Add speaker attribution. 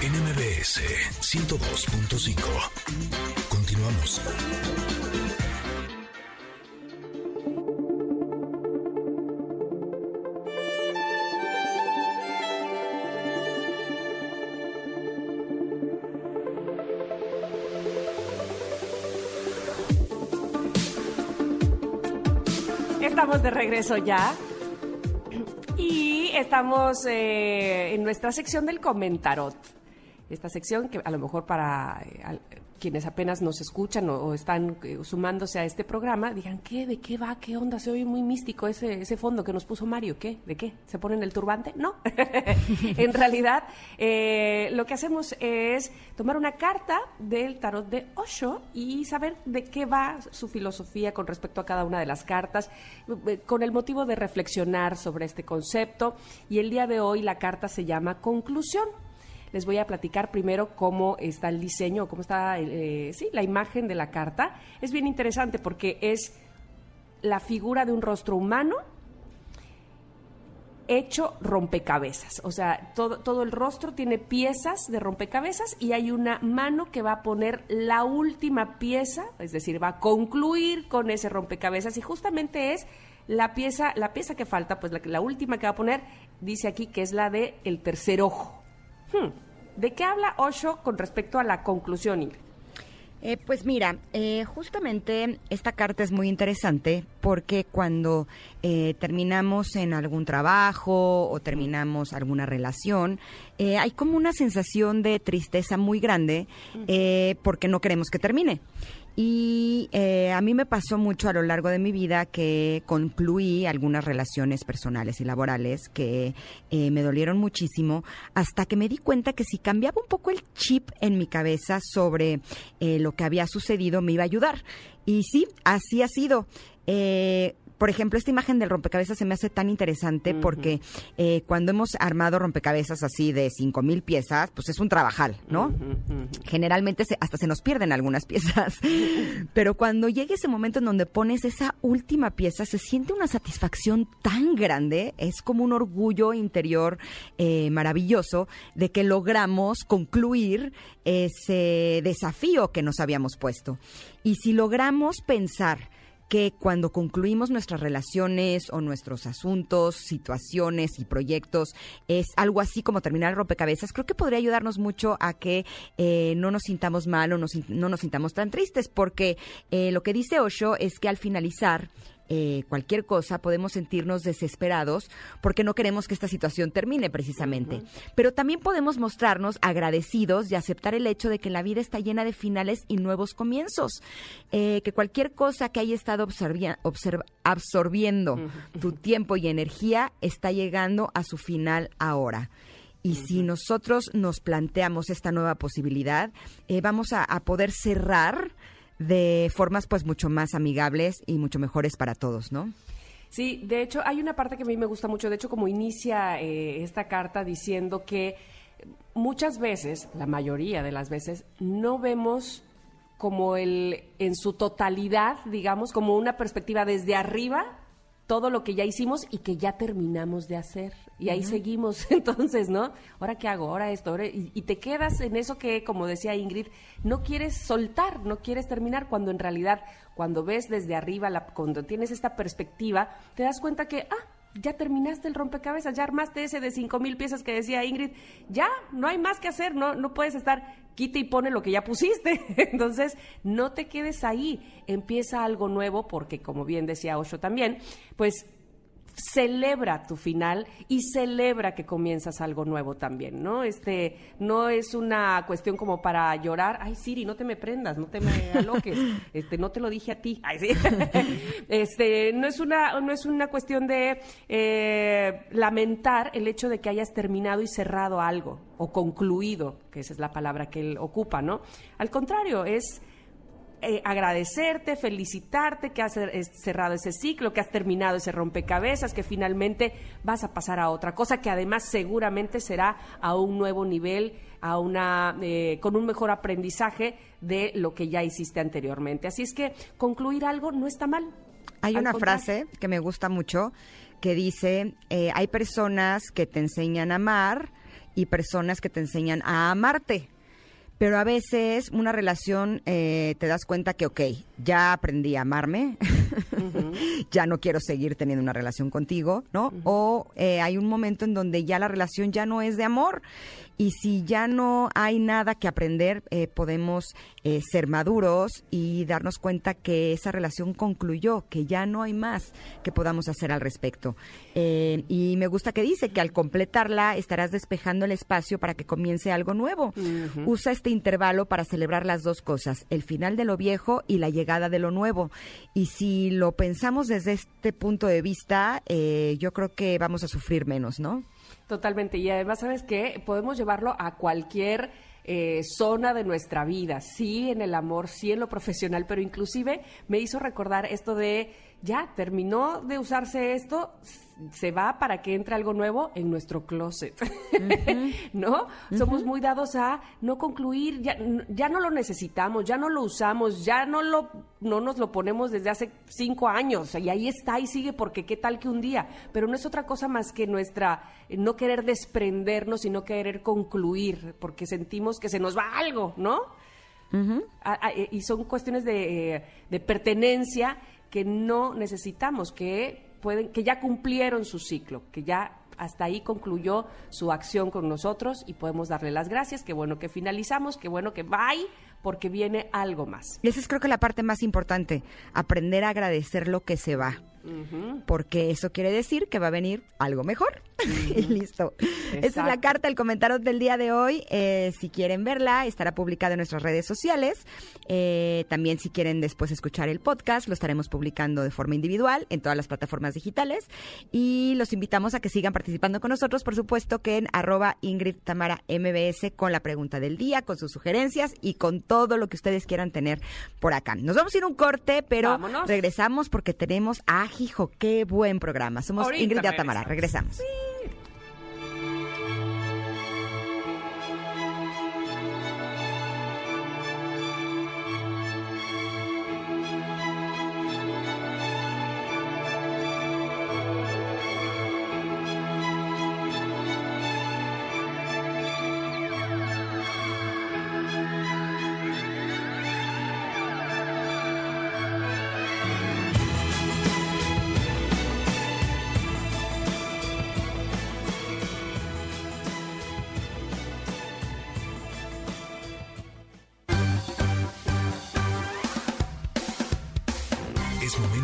Speaker 1: en MBS 102.5. Continuamos.
Speaker 2: Estamos de regreso ya. Y estamos eh, en nuestra sección del comentarot. Esta sección que a lo mejor para eh, quienes apenas nos escuchan o, están eh, sumándose a este programa, digan, ¿qué? ¿De qué va? ¿Qué onda? Se oye muy místico ese, ese fondo que nos puso Mario. ¿Qué? ¿De qué? ¿Se ponen el turbante? No. en realidad, eh, lo que hacemos es tomar una carta del tarot de Osho y saber de qué va su filosofía con respecto a cada una de las cartas, con el motivo de reflexionar sobre este concepto. Y el día de hoy la carta se llama Conclusión. Les voy a platicar primero cómo está el diseño, cómo está eh, sí, la imagen de la carta. Es bien interesante porque es la figura de un rostro humano hecho rompecabezas. O sea, todo, todo el rostro tiene piezas de rompecabezas y hay una mano que va a poner la última pieza, es decir, va a concluir con ese rompecabezas y justamente es la pieza, la pieza que falta, pues la, la última que va a poner, dice aquí que es la de el tercer ojo. Hmm. ¿De qué habla Osho con respecto a la conclusión, Ingrid?
Speaker 3: Eh, pues mira, eh, justamente esta carta es muy interesante porque cuando eh, terminamos en algún trabajo o terminamos alguna relación, eh, hay como una sensación de tristeza muy grande eh, porque no queremos que termine. Y eh, a mí me pasó mucho a lo largo de mi vida que concluí algunas relaciones personales y laborales que eh, me dolieron muchísimo hasta que me di cuenta que si cambiaba un poco el chip en mi cabeza sobre eh, lo que había sucedido me iba a ayudar. Y sí, así ha sido. Eh, por ejemplo, esta imagen del rompecabezas se me hace tan interesante porque eh, cuando hemos armado rompecabezas así de cinco mil piezas, pues es un trabajal, ¿no? Generalmente se- hasta se nos pierden algunas piezas. Pero cuando llega ese momento en donde pones esa última pieza, se siente una satisfacción tan grande, es como un orgullo interior eh, maravilloso de que logramos concluir ese desafío que nos habíamos puesto. Y si logramos pensar que cuando concluimos nuestras relaciones o nuestros asuntos, situaciones y proyectos es algo así como terminar el rompecabezas, creo que podría ayudarnos mucho a que eh, no nos sintamos mal o no nos sintamos tan tristes, porque eh, lo que dice Osho es que al finalizar eh, cualquier cosa podemos sentirnos desesperados porque no queremos que esta situación termine precisamente. Pero también podemos mostrarnos agradecidos y aceptar el hecho de que la vida está llena de finales y nuevos comienzos. Eh, que cualquier cosa que haya estado absorbiendo tu tiempo y energía está llegando a su final ahora. Y si nosotros nos planteamos esta nueva posibilidad, eh, vamos a, a poder cerrar de formas pues mucho más amigables y mucho mejores para todos, ¿no?
Speaker 2: Sí, de hecho hay una parte que a mí me gusta mucho, de hecho como inicia eh, esta carta diciendo que muchas veces, la mayoría de las veces, no vemos como el en su totalidad, digamos, como una perspectiva desde arriba todo lo que ya hicimos y que ya terminamos de hacer. Y ahí seguimos, entonces, ¿no? ¿Ahora qué hago? ¿Ahora esto? ahora- Y, y te quedas en eso que, como decía Ingrid, no quieres soltar, no quieres terminar, cuando en realidad, cuando ves desde arriba, la- cuando tienes esta perspectiva, te das cuenta que, ah, ya terminaste el rompecabezas, ya armaste ese de cinco mil piezas que decía Ingrid, ya, no hay más que hacer, no, no puedes estar quita y pone lo que ya pusiste. Entonces, no te quedes ahí, empieza algo nuevo, porque como bien decía Osho también, pues celebra tu final y celebra que comienzas algo nuevo también, ¿no? Este, no es una cuestión como para llorar, ay Siri, no te me prendas, no te me aloques, este, no te lo dije a ti, ay sí, este, no es una, no es una cuestión de eh, lamentar el hecho de que hayas terminado y cerrado algo o concluido, que esa es la palabra que él ocupa, ¿no? Al contrario, es eh, agradecerte, felicitarte que has eh, cerrado ese ciclo, que has terminado ese rompecabezas, que finalmente vas a pasar a otra cosa que además seguramente será a un nuevo nivel, a una eh, con un mejor aprendizaje de lo que ya hiciste anteriormente. Así es que concluir algo no está mal.
Speaker 3: Hay una
Speaker 2: contrario.
Speaker 3: frase que me gusta mucho que dice, eh, hay personas que te enseñan a amar y personas que te enseñan a amarte. Pero a veces una relación eh, te das cuenta que, ok, ya aprendí a amarme, ya no quiero seguir teniendo una relación contigo, ¿no? O eh, hay un momento en donde ya la relación ya no es de amor y si ya no hay nada que aprender, eh, podemos eh, ser maduros y darnos cuenta que esa relación concluyó, que ya no hay más que podamos hacer al respecto. Eh, y me gusta que dice que al completarla estarás despejando el espacio para que comience algo nuevo. Usa este intervalo para celebrar las dos cosas, el final de lo viejo y la llegada de lo nuevo. Y si lo pensamos desde este punto de vista, yo creo que vamos a sufrir menos, ¿no?
Speaker 2: Totalmente. Y además, ¿sabes qué? Podemos llevarlo a cualquier eh, zona de nuestra vida, sí en el amor, sí en lo profesional, pero inclusive me hizo recordar esto de, ya, terminó de usarse esto, se va para que entre algo nuevo en nuestro closet, ¿no? Somos muy dados a no concluir, ya, ya no lo necesitamos, ya no lo usamos, ya no, lo, no nos lo ponemos desde hace cinco años y ahí está y sigue porque qué tal que un día, pero no es otra cosa más que nuestra no querer desprendernos y no querer concluir porque sentimos que se nos va algo, ¿no? y son cuestiones de, eh, de pertenencia que no necesitamos, que pueden, que ya cumplieron su ciclo, que ya hasta ahí concluyó su acción con nosotros y podemos darle las gracias. Qué bueno que finalizamos, qué bueno que bye, porque viene algo más.
Speaker 3: Y esa es creo que la parte más importante, aprender a agradecer lo que se va porque eso quiere decir que va a venir algo mejor. y listo. Esta es la carta, el comentario del día de hoy. Eh, si quieren verla, estará publicada en nuestras redes sociales. Eh, también si quieren después escuchar el podcast, lo estaremos publicando de forma individual en todas las plataformas digitales. Y los invitamos a que sigan participando con nosotros, por supuesto que en arroba Ingrid Tamara MBS con la pregunta del día, con sus sugerencias y con todo lo que ustedes quieran tener por acá. Nos vamos a ir un corte, pero regresamos porque tenemos a hijo, qué buen programa. Somos Ingrid y Atamara. Regresamos.